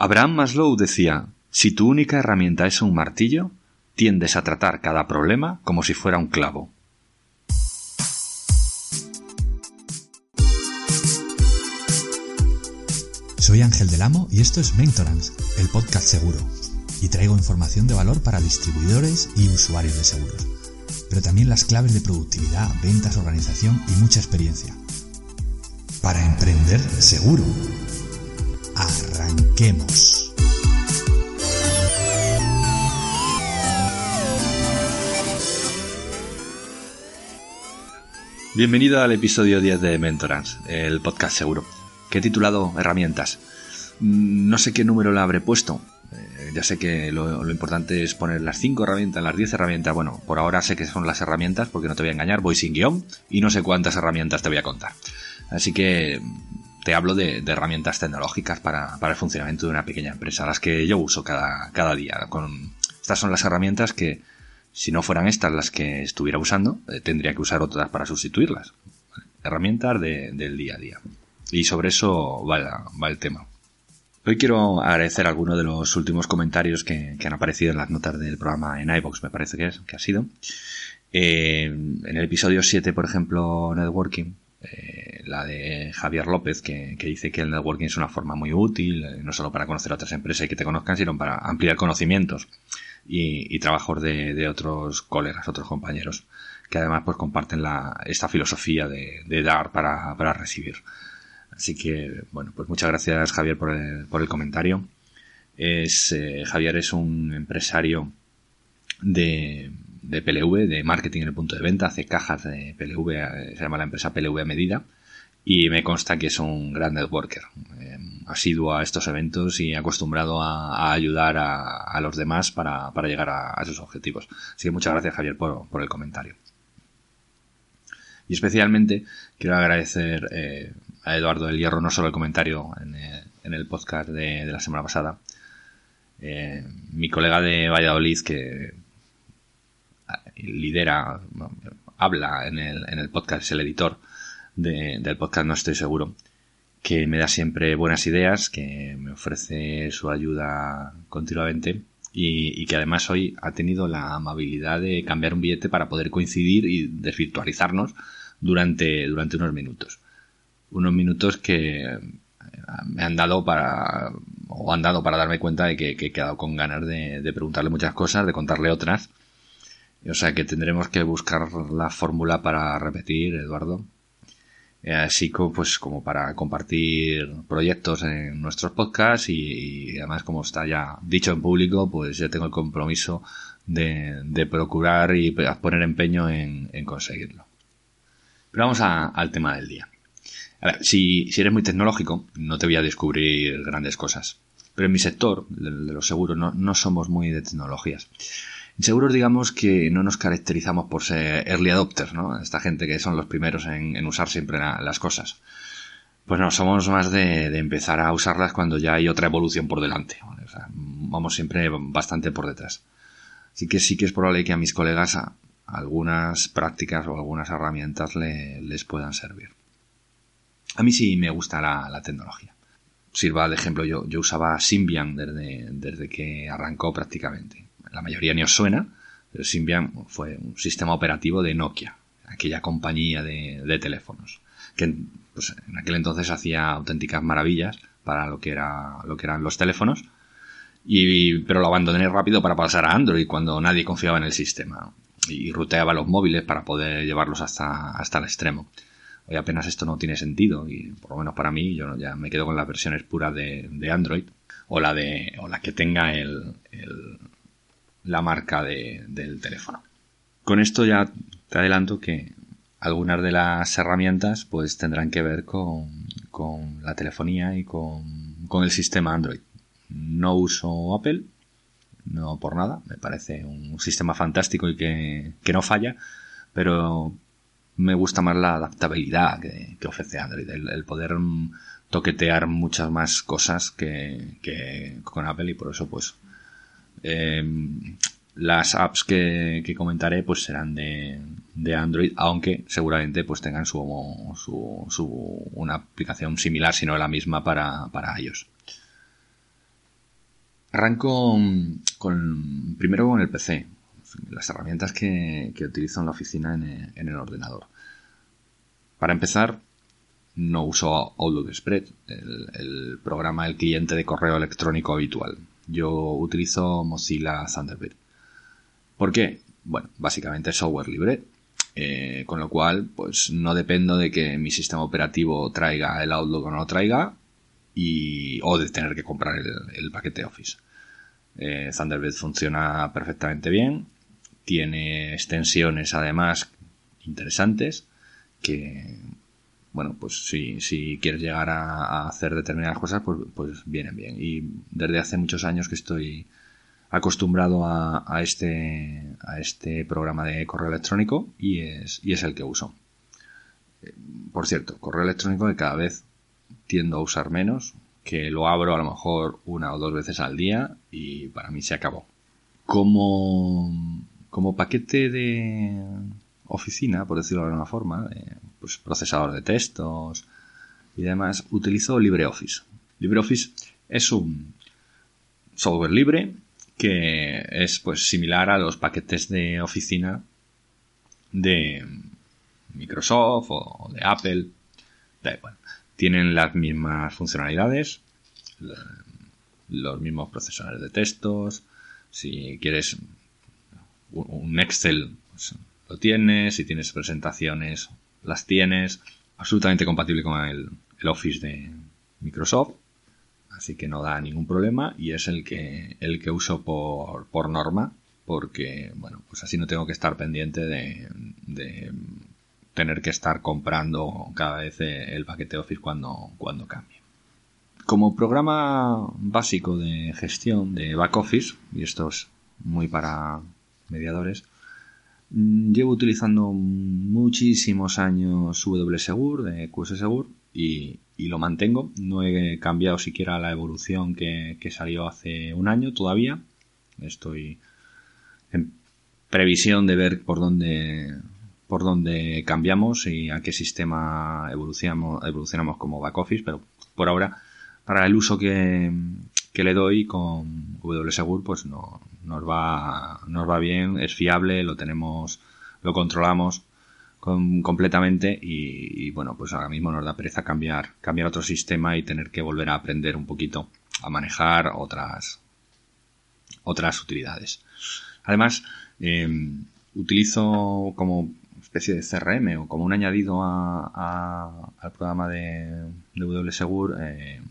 Abraham Maslow decía, si tu única herramienta es un martillo, tiendes a tratar cada problema como si fuera un clavo. Soy Ángel del Amo y esto es Mentorance, el podcast seguro. Y traigo información de valor para distribuidores y usuarios de seguros. Pero también las claves de productividad, ventas, organización y mucha experiencia. Para emprender seguro. Arranquemos. Bienvenido al episodio 10 de Mentorance, el podcast seguro, que he titulado Herramientas. Mm, no sé qué número le habré puesto. Eh, ya sé que lo, lo, importante es poner las 5 herramientas, las 10 herramientas. Bueno, por ahora sé que son las herramientas porque no te voy a engañar, voy sin guion y no sé cuántas herramientas te voy a contar. Así que te hablo de, herramientas tecnológicas para, el funcionamiento de una pequeña empresa, las que yo uso cada, día. Estas son las herramientas que, si no fueran estas las que estuviera usando, eh, tendría que usar otras para sustituirlas. Herramientas de, del día a día. Y sobre eso va, el tema. Hoy quiero agradecer algunos de los últimos comentarios que, han aparecido en las notas del programa en iVoox, me parece que es, que ha sido. Eh, en el episodio 7, por ejemplo, Networking, eh, la de Javier López, que, que, dice que el networking es una forma muy útil, eh, no solo para conocer a otras empresas y que te conozcan, sino para ampliar conocimientos y, trabajos de, otros colegas, otros compañeros, que además pues comparten la, esta filosofía de, de dar para, para, recibir. Así que, bueno, pues muchas gracias Javier por el, por el comentario. Es, eh, Javier es un empresario de, de PLV, de marketing en el punto de venta, hace cajas de PLV, eh, se llama la empresa PLV a medida, y me consta que es un gran networker, eh, asiduo a estos eventos y acostumbrado a, ayudar a, los demás para, para llegar a, a, sus objetivos. Así que muchas gracias Javier por, por el comentario. Y especialmente quiero agradecer eh, a Eduardo del Hierro no solo el comentario en el, podcast de, la semana pasada, eh, mi colega de Valladolid que lidera, habla en el, en el podcast, es el editor de, del podcast, no estoy seguro, que me da siempre buenas ideas, que me ofrece su ayuda continuamente y, que además hoy ha tenido la amabilidad de cambiar un billete para poder coincidir y desvirtualizarnos durante, durante unos minutos. Unos minutos que me han dado para, o han dado para darme cuenta de que, que he quedado con ganas de, de preguntarle muchas cosas, de contarle otras o sea que tendremos que buscar la fórmula para repetir, Eduardo. Eh, así como, pues, como para compartir proyectos en nuestros podcasts y, además como está ya dicho en público, pues yo tengo el compromiso de, de procurar y poner empeño en, en conseguirlo. Pero vamos a, al tema del día. Si, si, eres muy tecnológico, no te voy a descubrir grandes cosas. Pero en mi sector, de, de los seguros, no, no somos muy de tecnologías. En seguros digamos que no nos caracterizamos por ser early adopters, ¿no? Esta gente que son los primeros en, usar siempre la, las cosas. Pues no, somos más de, empezar a usarlas cuando ya hay otra evolución por delante. vamos siempre bastante por detrás. Así que sí que es probable que a mis colegas algunas prácticas o algunas herramientas le, les puedan servir. A mí sí me gusta la, tecnología. Sirva de ejemplo, yo, yo usaba Symbian desde que arrancó prácticamente la mayoría ni os suena, pero Symbian fue un sistema operativo de Nokia, aquella compañía de, de teléfonos, que pues, en aquel entonces hacía auténticas maravillas para lo que, era, lo que eran los teléfonos, y, pero lo abandoné rápido para pasar a Android cuando nadie confiaba en el sistema, y ruteaba los móviles para poder llevarlos hasta, hasta el extremo. Hoy apenas esto no tiene sentido, y por lo menos para mí, yo ya me quedo con las versiones puras de, de Android, o la, de, o la que tenga el, el la marca de, del teléfono. Con esto ya te adelanto que algunas de las herramientas pues tendrán que ver con, con la telefonía y con, con, el sistema Android. No uso Apple, no por nada, me parece un sistema fantástico y que, que no falla, pero me gusta más la adaptabilidad que, que ofrece Android, el, poder toquetear muchas más cosas que, que con Apple y por eso pues eh, las apps que, que, comentaré pues serán de, Android, aunque seguramente pues tengan su, su, una aplicación similar, si no la misma para, para iOS. Arranco con, primero con el PC, las herramientas que, utilizo en la oficina en, el ordenador. Para empezar, no uso Outlook Spread, el, programa, el cliente de correo electrónico habitual. Yo utilizo Mozilla Thunderbird. ¿Por qué? Bueno, básicamente es software libre, eh, con lo cual, pues no dependo de que mi sistema operativo traiga el Outlook o no lo traiga, y, o de tener que comprar el, paquete Office. Eh, Thunderbird funciona perfectamente bien, tiene extensiones además interesantes que, bueno, pues si, si quieres llegar a, hacer determinadas cosas, pues, pues vienen bien. Y desde hace muchos años que estoy acostumbrado a, este, a este programa de correo electrónico y es, y es el que uso. Eh, por cierto, correo electrónico que cada vez tiendo a usar menos, que lo abro a lo mejor una o dos veces al día y para mí se acabó. Como, como paquete de oficina, por decirlo de alguna forma, pues procesador de textos y demás, utilizo LibreOffice. LibreOffice es un software libre que es pues similar a los paquetes de oficina de Microsoft o de Apple. tienen las mismas funcionalidades, los mismos procesadores de textos. Si quieres un Excel, pues lo tienes. Si tienes presentaciones, las tienes. Absolutamente compatible con el, Office de Microsoft. Así que no da ningún problema y es el que, el que uso por, por norma porque, bueno, pues así no tengo que estar pendiente de, de tener que estar comprando cada vez el paquete Office cuando, cuando cambie. Como programa básico de gestión de back office, y esto es muy para mediadores, llevo utilizando muchísimos años WSegur de QSSegur y, y lo mantengo. No he cambiado siquiera la evolución que, que salió hace un año todavía. Estoy en previsión de ver por dónde por dónde cambiamos y a qué sistema evolucionamos, evolucionamos como back office, pero por ahora para el uso que, le doy con WSegur, pues no, nos va, nos va bien, es fiable, lo tenemos, lo controlamos completamente y, bueno, pues ahora mismo nos da pereza cambiar, cambiar otro sistema y tener que volver a aprender un poquito a manejar otras, otras utilidades. Además, em, utilizo como especie de CRM o como un añadido a, al programa de, de WSegur eh,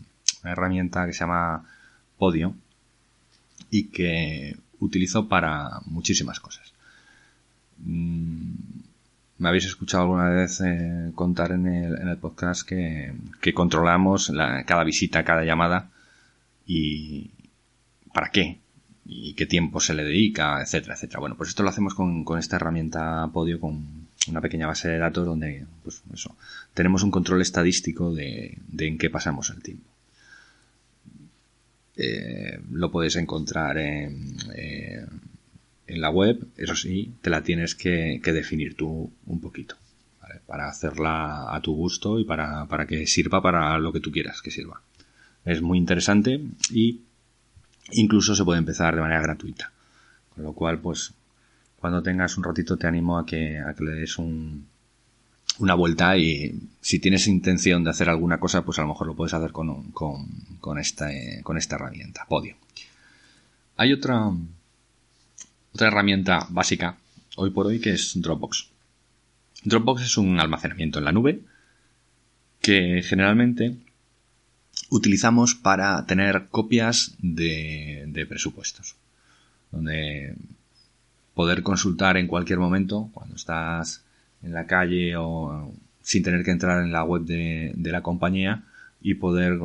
una herramienta que se llama Podio y que utilizo para muchísimas cosas. Mm, me habéis escuchado alguna vez eh, contar en el, podcast que, controlamos cada visita, cada llamada y para qué y qué tiempo se le dedica, etcétera, etcétera. Bueno, pues esto lo hacemos con, esta herramienta Podio, con una pequeña base de datos donde, pues eso, tenemos un control estadístico de en qué pasamos el tiempo. Eh, lo puedes encontrar en, eh, en, la web, eso sí, te la tienes que, definir tú un poquito, para hacerla a tu gusto y para, para, que sirva para lo que tú quieras que sirva. Es muy interesante y incluso se puede empezar de manera gratuita. Con lo cual, pues, cuando tengas un ratito te animo a que, a que le des un, una vuelta y si tienes intención de hacer alguna cosa, pues a lo mejor lo puedes hacer con, con, esta, con esta herramienta, Podio. Hay otra, otra herramienta básica hoy por hoy que es Dropbox. Dropbox es un almacenamiento en la nube que generalmente utilizamos para tener copias de presupuestos. Donde poder consultar en cualquier momento, cuando estás en la calle o sin tener que entrar en la web de, la compañía y poder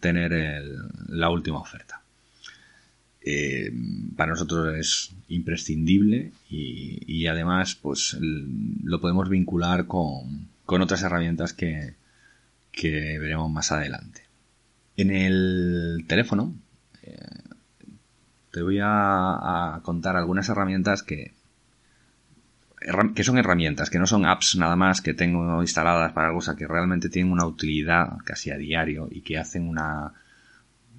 tener la última oferta. Eh, para nosotros es imprescindible y, además pues lo podemos vincular con, otras herramientas que, veremos más adelante. En el teléfono eh, te voy a, contar algunas herramientas que, que son herramientas, que no son apps nada más que tengo instaladas para algo, o que realmente tienen una utilidad casi a diario y que hacen una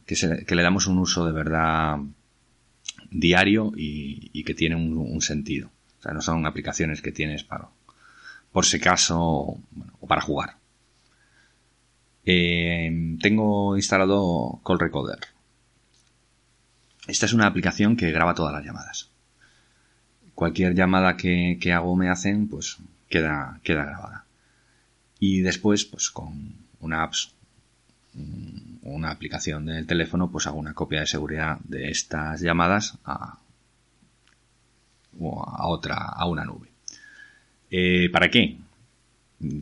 que, le damos un uso de verdad diario y, que tiene un, sentido. O sea, no son aplicaciones que tienes para, por si acaso, o para jugar. Eh, tengo instalado Call Recorder. Esta es una aplicación que graba todas las llamadas. Cualquier llamada que, que hago me hacen, pues queda, queda grabada. Y después, pues con una apps, una aplicación del teléfono, pues hago una copia de seguridad de estas llamadas a, a otra, a una nube. Eh, ¿Para qué?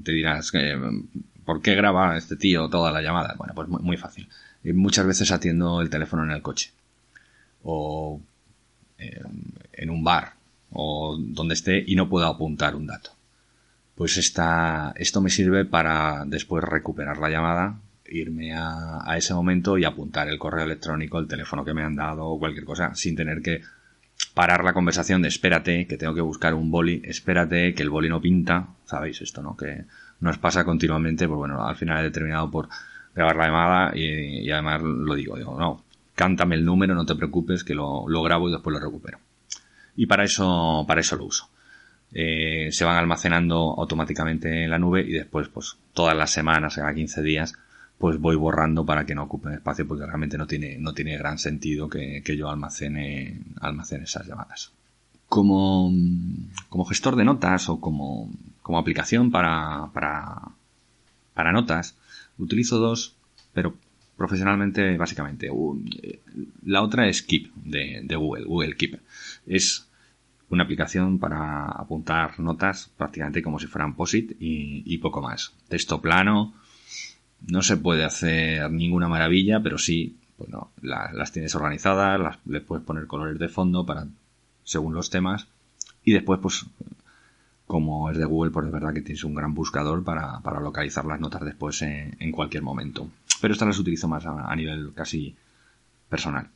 Te dirás, que ¿por qué graba este tío toda la llamada? Bueno, pues muy, fácil. Eh, muchas veces atiendo el teléfono en el coche. O eh, en un bar. O donde esté y no puedo apuntar un dato. Pues esta, esto me sirve para después recuperar la llamada, irme a, a ese momento y apuntar el correo electrónico, el teléfono que me han dado o cualquier cosa sin tener que parar la conversación de espérate, que tengo que buscar un boli, espérate, que el boli no pinta, sabéis esto, ¿no? Que nos pasa continuamente, pues bueno, al final he determinado por grabar la llamada y, además lo digo, digo, no, cántame el número, no te preocupes, que lo, lo grabo y después lo recupero. Y para eso, para eso lo uso. Eh, se van almacenando automáticamente en la nube y después, pues, todas las semanas, cada 15 días, pues voy borrando para que no ocupen espacio porque realmente no tiene, no tiene gran sentido que, yo almacene, almacene esas llamadas. Como, como gestor de notas o como, como aplicación para, para, para notas, utilizo dos, pero profesionalmente básicamente. La otra es Keep de, Google, Google Keep. Es una aplicación para apuntar notas prácticamente como si fueran POSIT y, poco más. Texto plano, no se puede hacer ninguna maravilla, pero sí, bueno, las tienes organizadas, las, le puedes poner colores de fondo para según los temas y después pues como es de Google pues es verdad que tienes un gran buscador para, localizar las notas después en, cualquier momento. Pero estas las utilizo más a, nivel casi personal.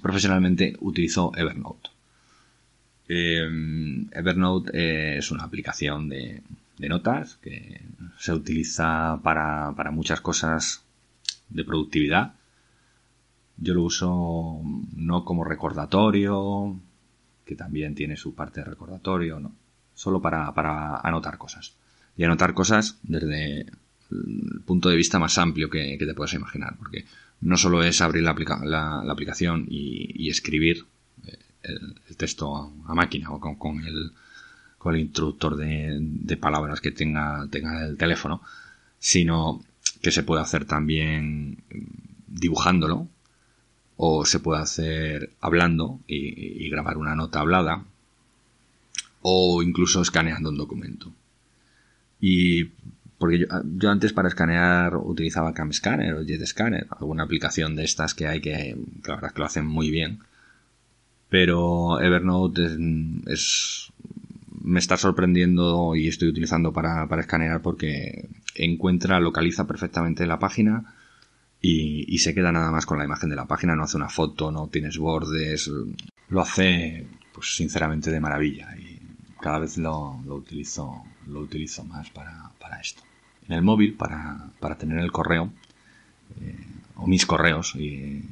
Profesionalmente utilizo Evernote. Em, Evernote es una aplicación de, de notas que se utiliza para, para muchas cosas de productividad. Yo lo uso no como recordatorio, que también tiene su parte de recordatorio, no. Solo para, para anotar cosas. Y anotar cosas desde el punto de vista más amplio que, te puedes imaginar. Porque no solo es abrir la, aplicación y, escribir eh, el, texto a, máquina o con el con el introductor de, palabras que tenga, tenga el teléfono, sino que se puede hacer también dibujándolo o se puede hacer hablando y, grabar una nota hablada o incluso escaneando un documento. Y porque yo, antes para escanear utilizaba CamScanner o JetScanner, alguna aplicación de estas que hay que, que la verdad es que lo hacen muy bien. Pero Evernote es me está sorprendiendo y estoy utilizando para, escanear porque encuentra, localiza perfectamente la página y, se queda nada más con la imagen de la página, no hace una foto, no tienes bordes, lo hace pues sinceramente de maravilla y cada vez lo, utilizo lo utilizo más para, esto. En el móvil, para, tener el correo eh, o mis correos y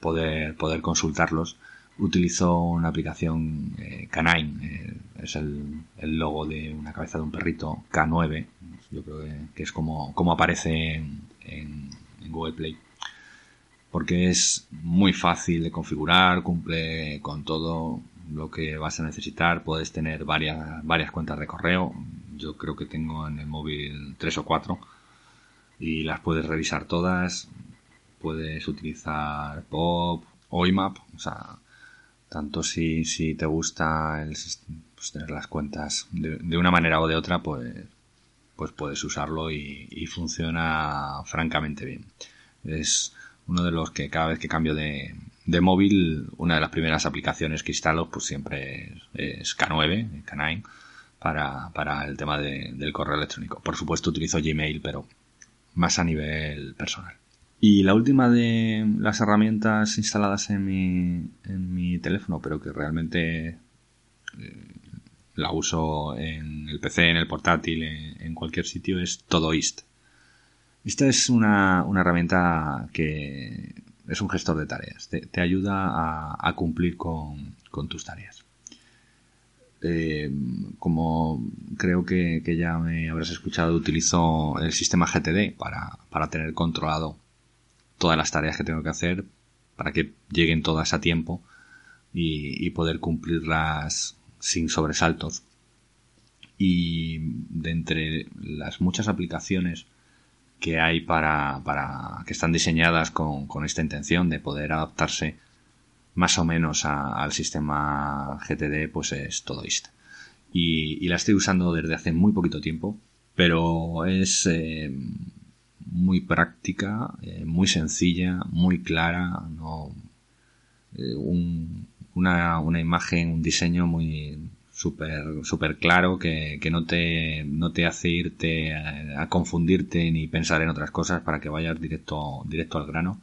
poder, poder consultarlos, utilizo una aplicación eh, Canine, eh, es el, logo de una cabeza de un perrito K9, yo creo que, es como, como aparece en, Google Play, porque es muy fácil de configurar, cumple con todo lo que vas a necesitar, puedes tener varias, varias cuentas de correo, yo creo que tengo en el móvil tres o cuatro y las puedes revisar todas, puedes utilizar POP o IMAP, o sea, tanto si, si te gusta el, pues tener las cuentas de, una manera o de otra, pues, pues puedes usarlo y, funciona francamente bien. Es uno de los que cada vez que cambio de, de móvil, una de las primeras aplicaciones que instalo, pues siempre es, K9, K9, para, para el tema del correo electrónico. Por supuesto utilizo Gmail, pero más a nivel personal. Y la última de las herramientas instaladas en mi, en mi teléfono, pero que realmente eh, la uso en el PC, en el portátil, en, cualquier sitio, es Todoist. Esta es una, una herramienta que es un gestor de tareas. Te, ayuda a, cumplir con, tus tareas. Eh, como creo que, ya me habrás escuchado, utilizo el sistema GTD para, para tener controlado todas las tareas que tengo que hacer para que lleguen todas a tiempo y, poder cumplirlas sin sobresaltos. Y de entre las muchas aplicaciones que hay para, para que están diseñadas con, esta intención de poder adaptarse más o menos al sistema GTD, pues es Todoist. Y, y la estoy usando desde hace muy poquito tiempo, pero es eh, muy práctica, eh, muy sencilla, muy clara, no, eh, una, una, imagen, un diseño muy súper super claro que, que, no, te, no te hace irte a, confundirte ni pensar en otras cosas para que vayas directo, directo al grano.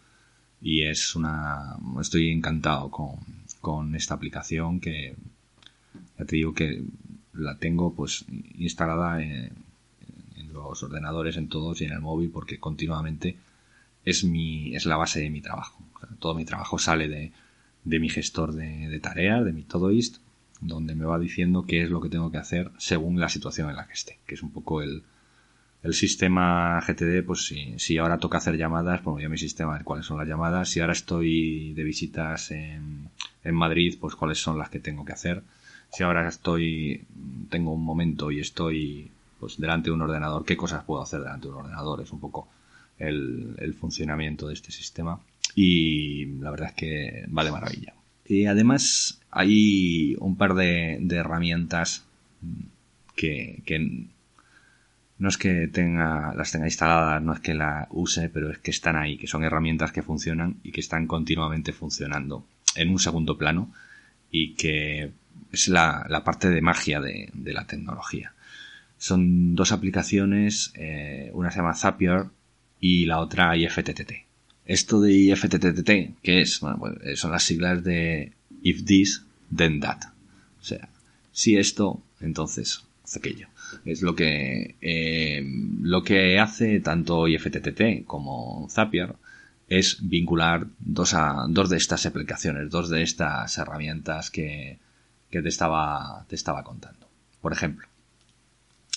Y es una. Estoy encantado con, con esta aplicación que ya te digo que la tengo pues instalada en, los ordenadores, en todos y en el móvil, porque continuamente es mi, es la base de mi trabajo. todo mi trabajo sale de, de mi gestor de, tareas, de mi Todoist, donde me va diciendo qué es lo que tengo que hacer según la situación en la que esté, que es un poco el, el sistema GTD, pues si, si ahora toca hacer llamadas, pongo ya mi sistema de cuáles son las llamadas. Si ahora estoy de visitas en, en Madrid, pues cuáles son las que tengo que hacer. Si ahora estoy, tengo un momento y estoy pues delante de un ordenador, qué cosas puedo hacer delante de un ordenador, es un poco el, funcionamiento de este sistema y la verdad es que va de maravilla. Además hay un par de, herramientas que, no es que tenga, las tenga instaladas, no es que las use, pero es que están ahí, que son herramientas que funcionan y que están continuamente funcionando en un segundo plano y que es la, parte de magia de la tecnología. Son dos aplicaciones, eh, una se llama Zapier y la otra IFTTT. Esto de IFTTT, ¿qué es? Bueno, pues, eh, son las siglas de If This, Then That. O sea, si esto, entonces aquello. Es lo que, eh, lo que hace tanto IFTTT como Zapier es vincular dos, a, dos de estas aplicaciones, dos de estas herramientas que, que te, estaba, te estaba contando. Por ejemplo,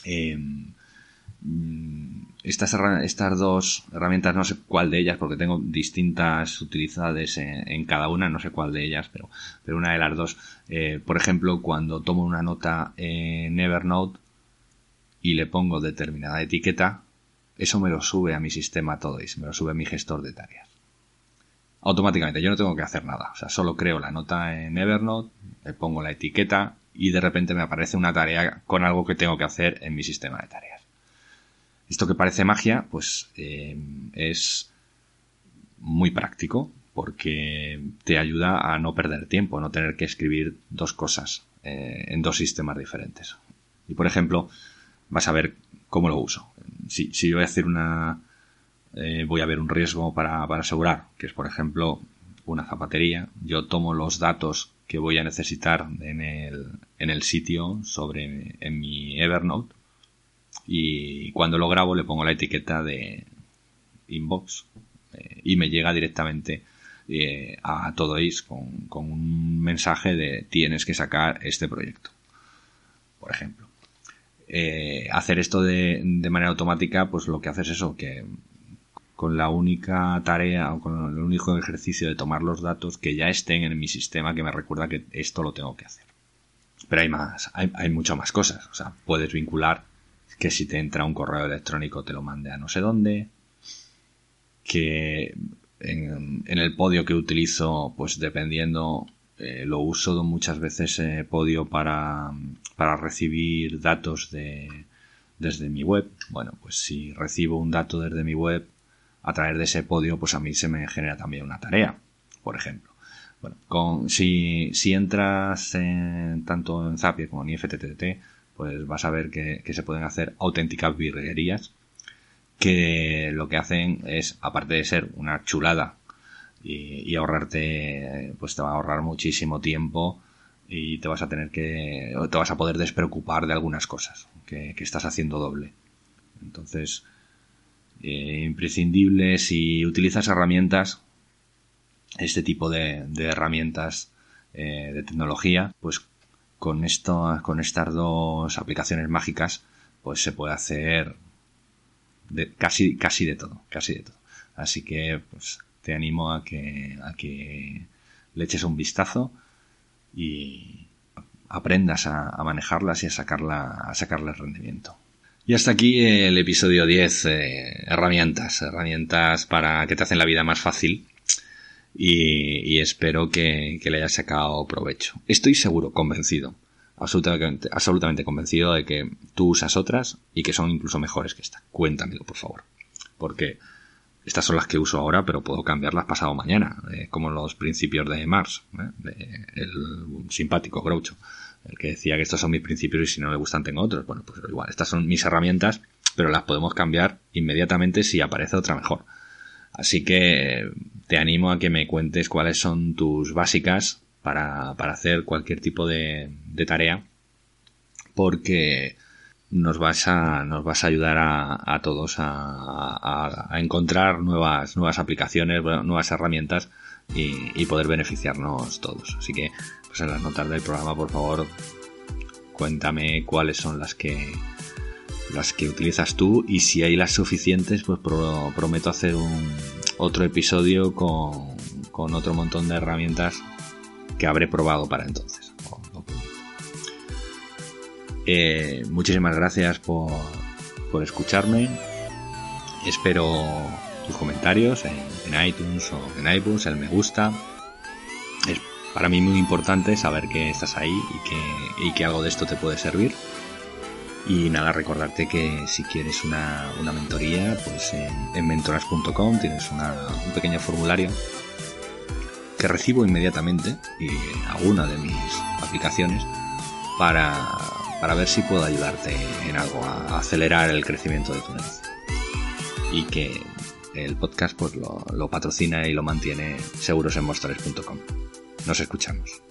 Em, mm, estas, estas dos herramientas, no sé cuál de ellas, porque tengo distintas utilidades en, cada una, no sé cuál de ellas, pero, pero una de las dos. Eh, por ejemplo, cuando tomo una nota en Evernote y le pongo determinada etiqueta, eso me lo sube a mi sistema Todoist, me lo sube a mi gestor de tareas. Automáticamente, yo no tengo que hacer nada. O sea, solo creo la nota en Evernote, le pongo la etiqueta y de repente me aparece una tarea con algo que tengo que hacer en mi sistema de tareas. Esto que parece magia, pues eh, es muy práctico porque te ayuda a no perder tiempo, no tener que escribir dos cosas eh, en dos sistemas diferentes. Y por ejemplo, vas a ver cómo lo uso. Si, si yo voy a hacer una... Eh, voy a ver un riesgo para, asegurar, que es por ejemplo una zapatería, yo tomo los datos que voy a necesitar en el, sitio sobre en mi Evernote y cuando lo grabo le pongo la etiqueta de inbox eh, y me llega directamente eh, a Todoist con, con un mensaje de tienes que sacar este proyecto por ejemplo eh, hacer esto de, manera automática pues lo que hace es eso que con la única tarea o con el único ejercicio de tomar los datos que ya estén en mi sistema que me recuerda que esto lo tengo que hacer. Pero hay más, hay, hay muchas más cosas. O sea, puedes vincular que si te entra un correo electrónico te lo mande a no sé dónde, que en, el podio que utilizo, pues dependiendo, eh, lo uso muchas veces eh, podio para, para recibir datos de, desde mi web. Bueno, pues si recibo un dato desde mi web, a través de ese podio, pues a mí se me genera también una tarea, por ejemplo. Bueno, con, si, si entras en, tanto en Zapier como en IFTTT, pues vas a ver que, se pueden hacer auténticas virguerías que lo que hacen es, aparte de ser una chulada y, ahorrarte, pues te va a ahorrar muchísimo tiempo y te vas a tener que, te vas a poder despreocupar de algunas cosas que, estás haciendo doble. Entonces, eh, imprescindible si utilizas herramientas este tipo de, herramientas eh, de tecnología, pues con esto, con estas dos aplicaciones mágicas, pues se puede hacer de, casi, casi de todo, casi de todo. Así que, pues, te animo a que, a que le eches un vistazo y aprendas a, manejarlas y a sacarla, a sacarle rendimiento. Y hasta aquí el episodio 10, eh, herramientas, herramientas para que te hacen la vida más fácil y, espero que, le hayas sacado provecho. Estoy seguro, convencido, absolutamente, absolutamente convencido de que tú usas otras y que son incluso mejores que esta. Cuéntamelo, por favor. Porque estas son las que uso ahora, pero puedo cambiarlas pasado mañana, eh, como los principios de Mars, eh, el simpático Groucho, el que decía que estos son mis principios y si no le gustan tengo otros. Bueno, pues igual, estas son mis herramientas, pero las podemos cambiar inmediatamente si aparece otra mejor. Así que te animo a que me cuentes cuáles son tus básicas para, hacer cualquier tipo de, tarea, porque nos vas a, nos vas a ayudar a, todos a, encontrar nuevas, nuevas aplicaciones, nuevas herramientas y, poder beneficiarnos todos. Así que, pues en las notas del programa, por favor, cuéntame cuáles son las que las que utilizas tú y si hay las suficientes, pues prometo hacer un otro episodio con, con otro montón de herramientas que habré probado para entonces. Eh, muchísimas gracias por, por escucharme. Espero tus comentarios en, iTunes o en iBooks, el me gusta. Es para mí muy importante saber que estás ahí y que, y que algo de esto te puede servir. Y nada, recordarte que si quieres una, mentoría, pues en, mentoras.com tienes un pequeño formulario que recibo inmediatamente y alguna de mis aplicaciones para, ver si puedo ayudarte en algo a acelerar el crecimiento de tu negocio. Y que el podcast pues lo, lo patrocina y lo mantiene segurosenmostores.com. Nos escuchamos.